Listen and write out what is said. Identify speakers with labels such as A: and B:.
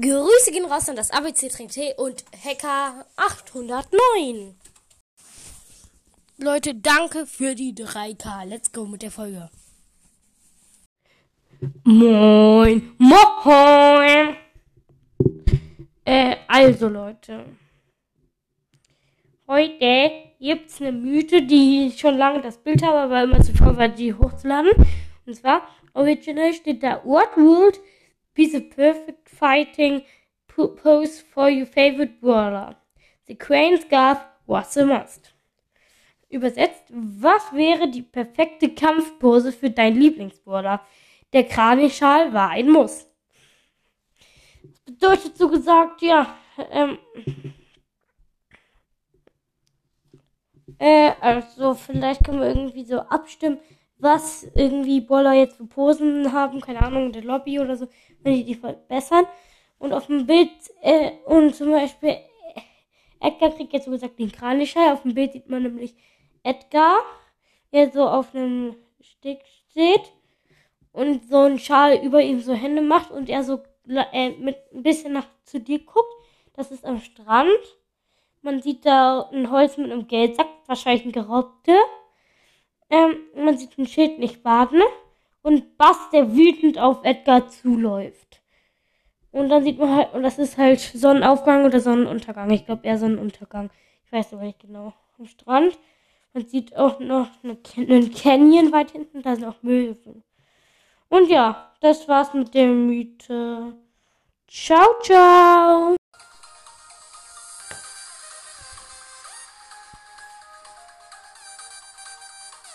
A: Grüße gehen raus an das ABC Trink Tee und Hacker 809. Leute, danke für die 3K. Let's go mit der Folge. Moin, moin. Äh, also Leute. Heute gibt's eine Mythe, die ich schon lange das Bild habe, aber immer zu faul war, die hochzuladen. Und zwar, original steht da, what would be the perfect fighting pose for your favorite brawler? The crane scarf was a must. Übersetzt, was wäre die perfekte Kampfpose für dein Lieblingsbrawler? Der Kranischal war ein Muss. Das bedeutet so gesagt, ja, ähm, äh, also vielleicht können wir irgendwie so abstimmen, was irgendwie Boller jetzt für Posen haben, keine Ahnung, in der Lobby oder so, wenn die die verbessern. Und auf dem Bild, äh, und zum Beispiel, äh, Edgar kriegt jetzt so gesagt den Kranischal. Auf dem Bild sieht man nämlich Edgar, der so auf einem Steg steht und so einen Schal über ihm so Hände macht und er so äh, mit ein bisschen nach zu dir guckt. Das ist am Strand. Man sieht da ein Holz mit einem Geldsack, wahrscheinlich ein geraubte. Ähm, man sieht ein Schild nicht baden und Bass, der wütend auf Edgar zuläuft. Und dann sieht man halt, und das ist halt Sonnenaufgang oder Sonnenuntergang. Ich glaube eher Sonnenuntergang. Ich weiß aber nicht genau. Am Strand. Man sieht auch noch eine, einen Canyon weit hinten, da sind auch Möwen. Und ja, das war's mit der Mythe. Ciao, ciao!